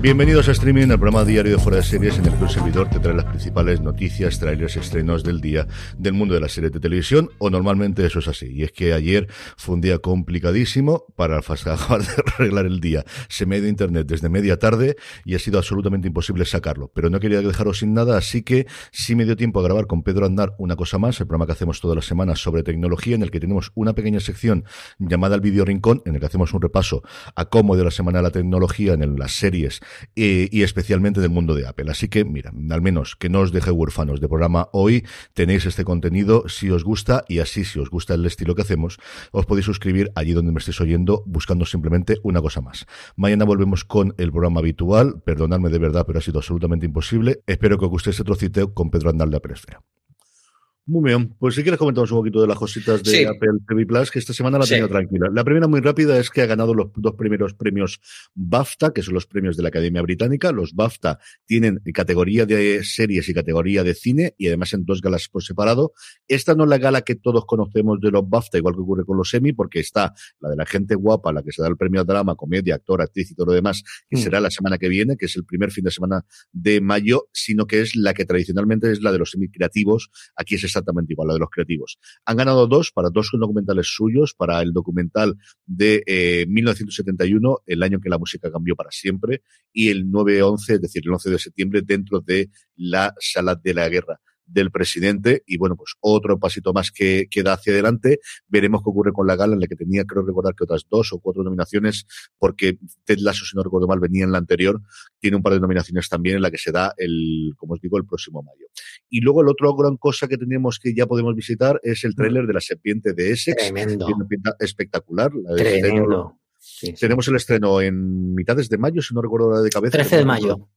Bienvenidos a Streaming, el programa diario de Fuera de Series en el que un servidor te trae las principales noticias, trailers, estrenos del día del mundo de la serie de televisión, o normalmente eso es así. Y es que ayer fue un día complicadísimo para acabar de arreglar el día. Se me ha ido internet desde media tarde y ha sido absolutamente imposible sacarlo. Pero no quería dejaros sin nada, así que sí me dio tiempo a grabar con Pedro Andar una cosa más, el programa que hacemos todas las semanas sobre tecnología, en el que tenemos una pequeña sección llamada El Video Rincón, en el que hacemos un repaso a cómo de la semana la tecnología en las series eh, y especialmente del mundo de Apple. Así que, mira, al menos que no os deje huérfanos de programa hoy, tenéis este contenido si os gusta y así si os gusta el estilo que hacemos, os podéis suscribir allí donde me estéis oyendo buscando simplemente una cosa más. Mañana volvemos con el programa habitual, perdonadme de verdad, pero ha sido absolutamente imposible. Espero que os guste este trocito con Pedro Andal de Apple Esfera. Muy bien, pues si quieres comentamos un poquito de las cositas de Apple TV Plus, que esta semana la ha tenido tranquila. La primera muy rápida es que ha ganado los dos primeros premios BAFTA, que son los premios de la Academia Británica. Los BAFTA tienen categoría de series y categoría de cine, y además en dos galas por separado. Esta no es la gala que todos conocemos de los BAFTA, igual que ocurre con los Emmy, porque está la de la gente guapa, la que se da el premio a drama, comedia, actor, actriz y todo lo demás, que mm. será la semana que viene, que es el primer fin de semana de mayo, sino que es la que tradicionalmente es la de los Emmy creativos. Aquí es exactamente igual, la de los creativos. Han ganado dos para dos documentales suyos, para el documental de 1971, eh, el año que la música cambió para siempre, y el 9-11, es decir, el 11 de septiembre, dentro de la sala de la guerra del presidente y bueno, pues otro pasito más que, queda da hacia adelante. Veremos qué ocurre con la gala en la que tenía, creo recordar que otras dos o cuatro nominaciones, porque Ted Lasso, si no recuerdo mal, venía en la anterior, tiene un par de nominaciones también en la que se da el, como os digo, el próximo mayo. Y luego el otro gran cosa que tenemos que ya podemos visitar es el tráiler de la serpiente de Essex. Tremendo. Tiene una pinta espectacular. La Tremendo. Tenemos el estreno en mitades de mayo, si no recuerdo la de cabeza. 13 de mayo.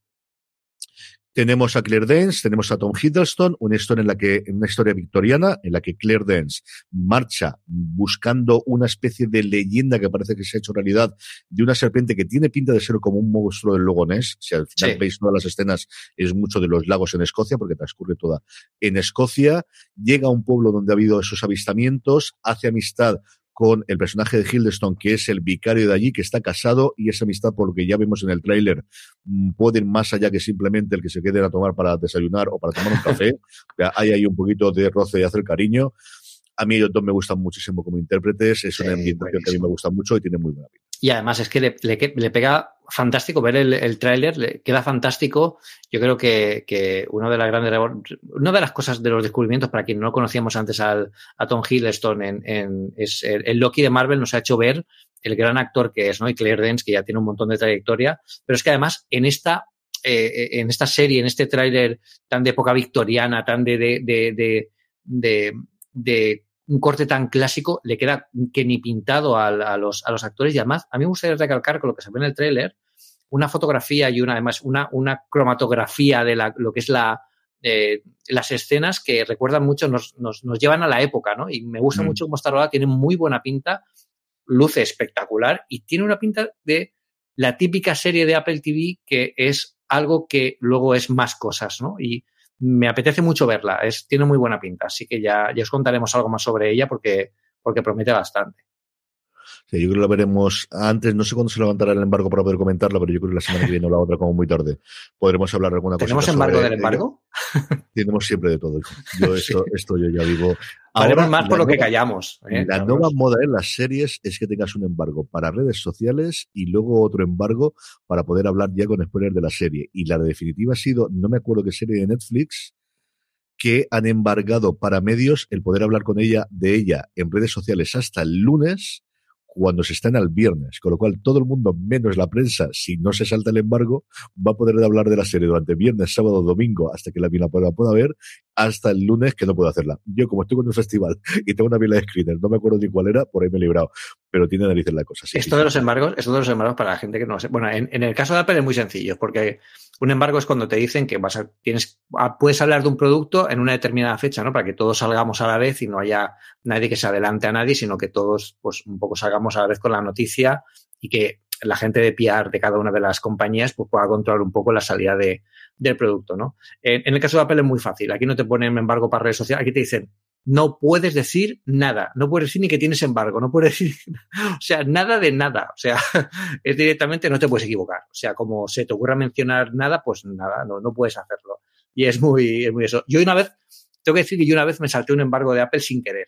Tenemos a Claire Dance, tenemos a Tom Hiddleston, una historia en la que, una historia victoriana, en la que Claire Dance marcha buscando una especie de leyenda que parece que se ha hecho realidad de una serpiente que tiene pinta de ser como un monstruo del logo Ness. Si al final veis todas las escenas, es mucho de los lagos en Escocia, porque transcurre toda en Escocia. Llega a un pueblo donde ha habido esos avistamientos, hace amistad con el personaje de Hildestone, que es el vicario de allí, que está casado, y esa amistad, por lo que ya vemos en el tráiler, mm, puede ir más allá que simplemente el que se quede a tomar para desayunar o para tomar un café. Hay ahí un poquito de roce y hacer cariño. A mí ellos dos me gustan muchísimo como intérpretes, es una ambientación que a mí me gusta mucho y tiene muy buena pinta. Y además es que le, le, pega fantástico ver el, el tráiler, le queda fantástico. Yo creo que, que una de las grandes una de las cosas de los descubrimientos para quien no conocíamos antes al, a Tom Hiddleston en, en es el, Loki de Marvel nos ha hecho ver el gran actor que es, ¿no? Y Claire Dance, que ya tiene un montón de trayectoria, pero es que además en esta eh, en esta serie, en este tráiler tan de época victoriana, tan de, de, de, de un corte tan clásico le queda que ni pintado a, a, los, a los actores y además a mí me gustaría recalcar con lo que se ve en el tráiler una fotografía y una además una, una cromatografía de la, lo que es la, eh, las escenas que recuerdan mucho, nos, nos, nos, llevan a la época, ¿no? Y me gusta mm. mucho cómo está rodada, tiene muy buena pinta, luce espectacular y tiene una pinta de la típica serie de Apple TV que es algo que luego es más cosas, ¿no? Y me apetece mucho verla, es, tiene muy buena pinta, así que ya, ya os contaremos algo más sobre ella porque, porque promete bastante. Sí, yo creo que la veremos antes, no sé cuándo se levantará el embargo para poder comentarla, pero yo creo que la semana que viene o la otra como muy tarde podremos hablar de alguna cosa. ¿Tenemos embargo del embargo? Tenemos siempre de todo. Yo esto, esto yo ya vivo. Ahora más por lo que callamos. ¿eh? La nueva moda en las series es que tengas un embargo para redes sociales y luego otro embargo para poder hablar ya con spoilers de la serie. Y la definitiva ha sido, no me acuerdo qué serie de Netflix, que han embargado para medios el poder hablar con ella de ella en redes sociales hasta el lunes cuando se en al viernes, con lo cual todo el mundo, menos la prensa, si no se salta el embargo, va a poder hablar de la serie durante viernes, sábado, domingo, hasta que la mina pueda, pueda ver, hasta el lunes que no puedo hacerla. Yo, como estoy con un festival y tengo una vila de screeners, no me acuerdo ni cuál era, por ahí me he librado. Pero tiene narices la cosa. esto de los embargos, esto de los embargos para la gente que no lo sé. Bueno, en, el caso de Apple es muy sencillo, porque un embargo es cuando te dicen que vas a, tienes, puedes hablar de un producto en una determinada fecha, ¿no? Para que todos salgamos a la vez y no haya nadie que se adelante a nadie, sino que todos, pues, un poco salgamos a la vez con la noticia y que la gente de PR de cada una de las compañías pues, pueda controlar un poco la salida de, del producto, ¿no? En, el caso de Apple es muy fácil. Aquí no te ponen embargo para redes sociales. Aquí te dicen, no puedes decir nada. No puedes decir ni que tienes embargo. No puedes decir, o sea, nada de nada. O sea, es directamente no te puedes equivocar. O sea, como se te ocurra mencionar nada, pues nada, no, no puedes hacerlo. Y es muy, es muy eso. Yo una vez, tengo que decir que yo una vez me salté un embargo de Apple sin querer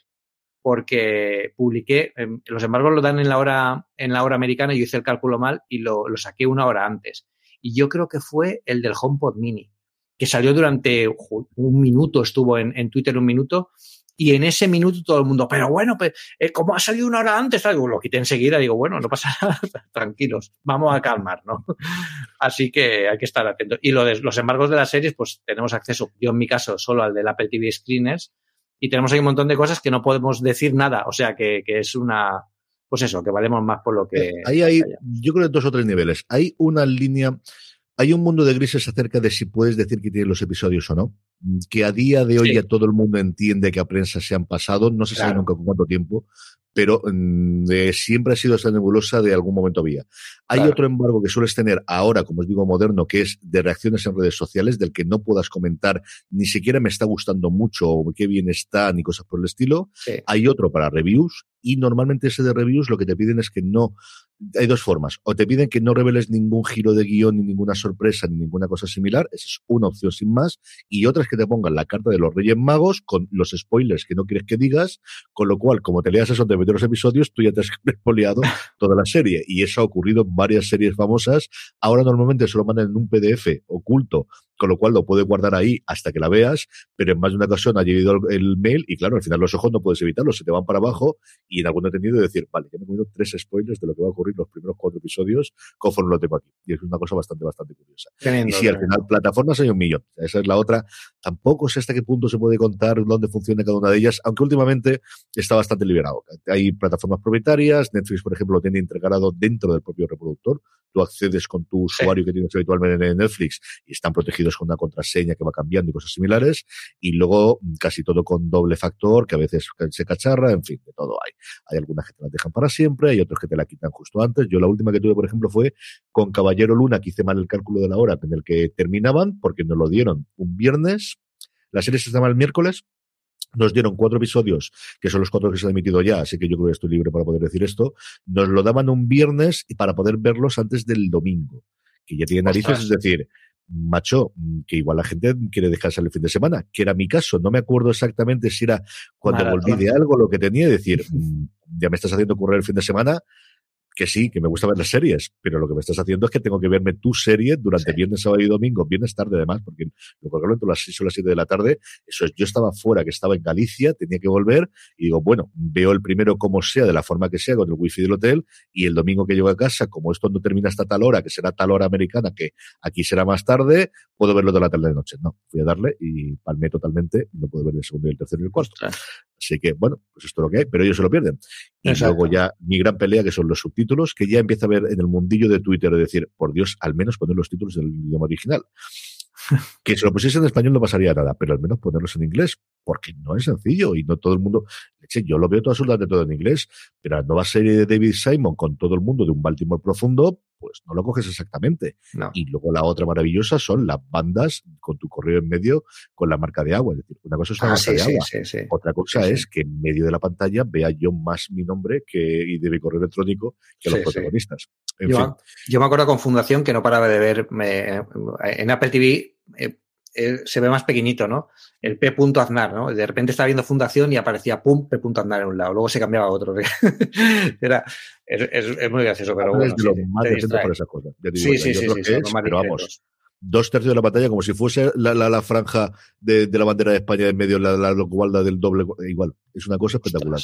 porque publiqué, em, los embargos lo dan en la hora, en la hora americana, yo hice el cálculo mal y lo, lo saqué una hora antes. Y yo creo que fue el del HomePod Mini, que salió durante un minuto, estuvo en, en Twitter un minuto, y en ese minuto todo el mundo, pero bueno, pues, eh, ¿cómo ha salido una hora antes? Digo, lo quité enseguida, digo, bueno, no pasa nada, tranquilos, vamos a calmar, ¿no? Así que hay que estar atentos. Y lo de los embargos de las series, pues tenemos acceso, yo en mi caso, solo al del Apple TV Screeners, y tenemos ahí un montón de cosas que no podemos decir nada. O sea, que, es una, pues eso, que valemos más por lo que... Eh, ahí hay, yo creo, dos o tres niveles. Hay una línea, hay un mundo de grises acerca de si puedes decir que tienes los episodios o no. Que a día de hoy ya todo el mundo entiende que a prensa se han pasado, no se sabe nunca con cuánto tiempo, pero mm, siempre ha sido esa nebulosa de algún momento vía. Hay otro embargo que sueles tener ahora, como os digo, moderno, que es de reacciones en redes sociales, del que no puedas comentar ni siquiera me está gustando mucho o qué bien está, ni cosas por el estilo. Hay otro para reviews y normalmente ese de reviews lo que te piden es que no hay dos formas. O te piden que no reveles ningún giro de guion, ni ninguna sorpresa, ni ninguna cosa similar. Esa es una opción sin más. Y otra es que te pongan la carta de los Reyes Magos con los spoilers que no quieres que digas. Con lo cual, como te leas eso de los episodios, tú ya te has espoliado toda la serie. Y eso ha ocurrido en varias series famosas. Ahora normalmente se lo mandan en un PDF oculto con lo cual lo puedes guardar ahí hasta que la veas, pero en más de una ocasión ha llegado el, mail y claro, al final los ojos no puedes evitarlos, se te van para abajo y en algún entendido decir, vale, ya me he comido tres spoilers de lo que va a ocurrir los primeros cuatro episodios conforme lo tengo aquí. Y es una cosa bastante, bastante curiosa. y si al final plataformas hay un millón, esa es la otra. Tampoco sé hasta qué punto se puede contar dónde funciona cada una de ellas, aunque últimamente está bastante liberado. Hay plataformas propietarias, Netflix, por ejemplo, lo tiene integrado dentro del propio reproductor. Tú accedes con tu usuario que tienes habitualmente en Netflix y están protegidos con una contraseña que va cambiando y cosas similares, y luego mm, casi todo con doble factor, que a veces se cacharra, en fin, de todo hay. Hay algunas que te la dejan para siempre, hay otros que te la quitan justo antes. Yo la última que tuve, por ejemplo, fue con Caballero Luna, que hice mal el cálculo de la hora en el que terminaban, porque nos lo dieron un viernes, la serie se estaba el miércoles, nos dieron cuatro episodios, que son los cuatro que se han emitido ya, así que yo creo que estoy libre para poder decir esto. Nos lo daban un viernes y para poder verlos antes del domingo, que ya tiene narices, es decir, macho, que igual la gente quiere dejarse el fin de semana, que era mi caso. No me acuerdo exactamente si era cuando volví de algo lo que tenía, decir, mm, ya me estás haciendo correr el fin de semana, que sí, que me gusta ver las series, pero lo que me estás haciendo es que tengo que verme tu serie durante viernes, sábado y domingo, viernes tarde además, porque lo colgaron entre las 6 o las 7 de la tarde. Eso es, yo estaba fuera, que estaba en Galicia, tenía que volver y digo, bueno, veo el primero como sea, de la forma que sea, con el wifi del hotel y el domingo que llego a casa, como esto no termina hasta tal hora, que será tal hora americana, que aquí será más tarde, puedo verlo de la tarde de noche. No, fui a darle y palmé totalmente, no puedo ver el segundo y el tercero y el cuarto. Así que, bueno, pues esto es lo que hay, pero ellos se lo pierden. Y luego ya mi gran pelea, que son los subtítulos, que ya empieza a ver en el mundillo de Twitter de decir, por Dios, al menos poner los títulos del idioma original. que si lo pusiese en español no pasaría nada, pero al menos ponerlos en inglés, porque no es sencillo y no todo el mundo. Yo lo veo todo absolutamente todo en inglés, pero la nueva serie de David Simon con todo el mundo de un Baltimore profundo, pues no lo coges exactamente. Y luego la otra maravillosa son las bandas con tu correo en medio con la marca de agua. Es decir, una cosa es la ah, marca de agua. Otra cosa es que en medio de la pantalla vea yo más mi nombre que, y de mi correo electrónico que los protagonistas. yo, me acuerdo con Fundación que no paraba de ver en Apple TV. Eh, eh, se ve más pequeñito, ¿no? El P. Aznar, ¿no? De repente estaba viendo Fundación y aparecía pum, P. Aznar en un lado. Luego se cambiaba a otro. Era, es, muy gracioso, pero bueno. Es de lo más por esa cosa. sí, sí, sí, sí, pero vamos, dos tercios de la pantalla como si fuese la, la, franja de, la bandera de España en medio, la, la, igualdad del doble. Igual, es una cosa espectacular.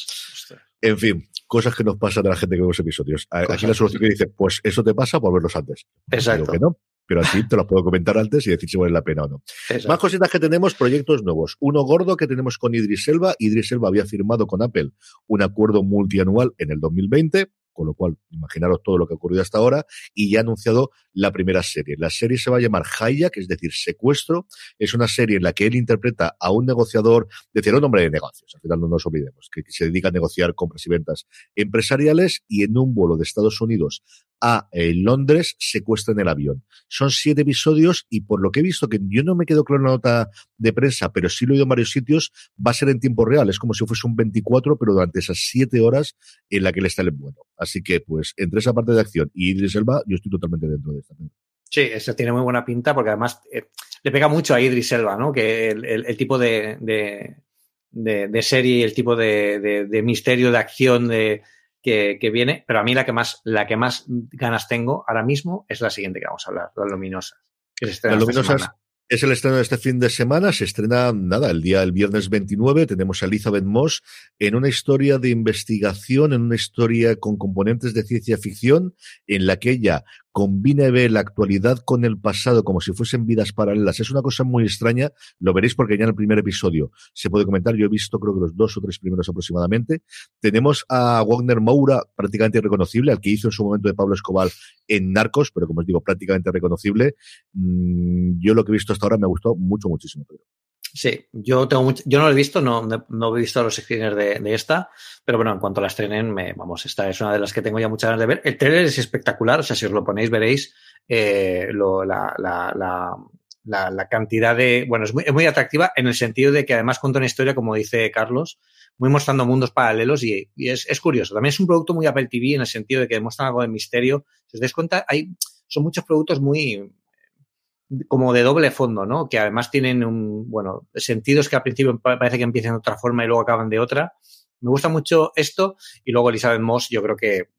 En fin, cosas que nos pasan a la gente que ve los episodios. Aquí la solución que dice, pues eso te pasa por verlos antes. Exacto. Que no, pero así te lo puedo comentar antes y decir si vale la pena o no. Más cositas que tenemos, proyectos nuevos. Uno gordo que tenemos con Idris Elba. Idris Elba había firmado con Apple un acuerdo multianual en el 2020 con lo cual imaginaros todo lo que ha ocurrido hasta ahora, y ya ha anunciado la primera serie. La serie se va a llamar Hijack, es decir, secuestro. Es una serie en la que él interpreta a un negociador, decir, un hombre de negocios, al final no nos olvidemos, que, se dedica a negociar compras y ventas empresariales y en un vuelo de Estados Unidos a eh, Londres secuestran el avión. Son siete episodios y por lo que he visto, que yo no me quedo claro la nota de prensa, pero sí lo he oído en varios sitios, va a ser en tiempo real. Es como si fuese un 24, pero durante esas siete horas en la que él está el vuelo. Así que, pues, entre esa parte de acción y Idris Elba, yo estoy totalmente dentro de esta. Sí, eso tiene muy buena pinta porque además eh, le pega mucho a Idris Elba, ¿no? Que el, tipo de, de, serie y el tipo de, misterio, de acción, de que, viene, pero a mí la que más, la que más ganas tengo ahora mismo es la siguiente que vamos a hablar, Las Luminosas. las Luminosas es el estreno de este fin de semana. Se estrena, nada, el día, el viernes 29. Tenemos a Elizabeth Moss en una historia de investigación, en una historia con componentes de ciencia ficción, en la que ella combina y ve la actualidad con el pasado como si fuesen vidas paralelas. Es una cosa muy extraña, lo veréis porque ya en el primer episodio se puede comentar, yo he visto creo que los dos o tres primeros aproximadamente. Tenemos a Wagner Moura, prácticamente irreconocible, al que hizo en su momento de Pablo Escobar en Narcos, pero como os digo, prácticamente reconocible. Mm, yo lo que he visto hasta ahora me ha gustado mucho, muchísimo. Sí, yo tengo yo no lo he visto, no, no he visto los screeners de, de, esta, pero bueno, en cuanto la estrenen, me, vamos, esta es una de las que tengo ya muchas ganas de ver. El trailer es espectacular, o sea, si os lo ponéis veréis eh, lo, la, la, la, la, cantidad de, bueno, es muy, es muy atractiva en el sentido de que además cuenta una historia, como dice Carlos, muy mostrando mundos paralelos y, y es, es, curioso. También es un producto muy Apple TV en el sentido de que demuestran algo de misterio. Si os dais cuenta, hay, son muchos productos muy, como de doble fondo, ¿no? Que además tienen un, bueno, sentidos que al principio parece que empiezan de otra forma y luego acaban de otra. Me gusta mucho esto y luego Elizabeth Moss yo creo que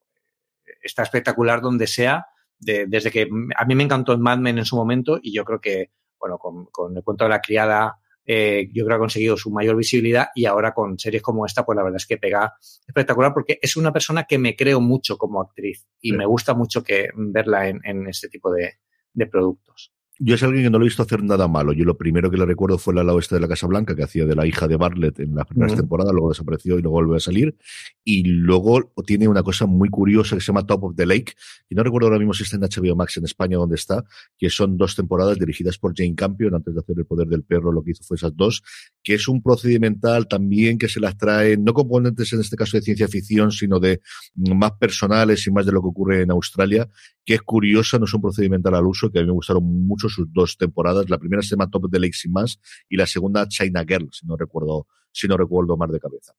está espectacular donde sea, desde que a mí me encantó en Mad Men en su momento y yo creo que, bueno, con, con el cuento de la criada, eh, yo creo que ha conseguido su mayor visibilidad y ahora con series como esta, pues la verdad es que pega espectacular porque es una persona que me creo mucho como actriz y me gusta mucho que verla en, en este tipo de, de productos. Yo es alguien que no lo he visto hacer nada malo. Yo lo primero que le recuerdo fue la oeste de la Casa Blanca, que hacía de la hija de Bartlett en las primeras temporadas, luego desapareció y luego volvió a salir. Y luego tiene una cosa muy curiosa que se llama Top of the Lake, y no recuerdo ahora mismo si está en HBO Max en España donde está, que son dos temporadas dirigidas por Jane Campion, antes de hacer El Poder del Perro, lo que hizo fue esas dos, que es un procedimental también que se las trae, no componentes en este caso de ciencia ficción, sino de más personales y más de lo que ocurre en Australia, que es curiosa, no es un procedimental al uso, que a mí me gustaron mucho sus dos temporadas. La primera se llama Top de Lake Sin Más y la segunda China Girl, si no recuerdo, si no recuerdo mal de cabeza.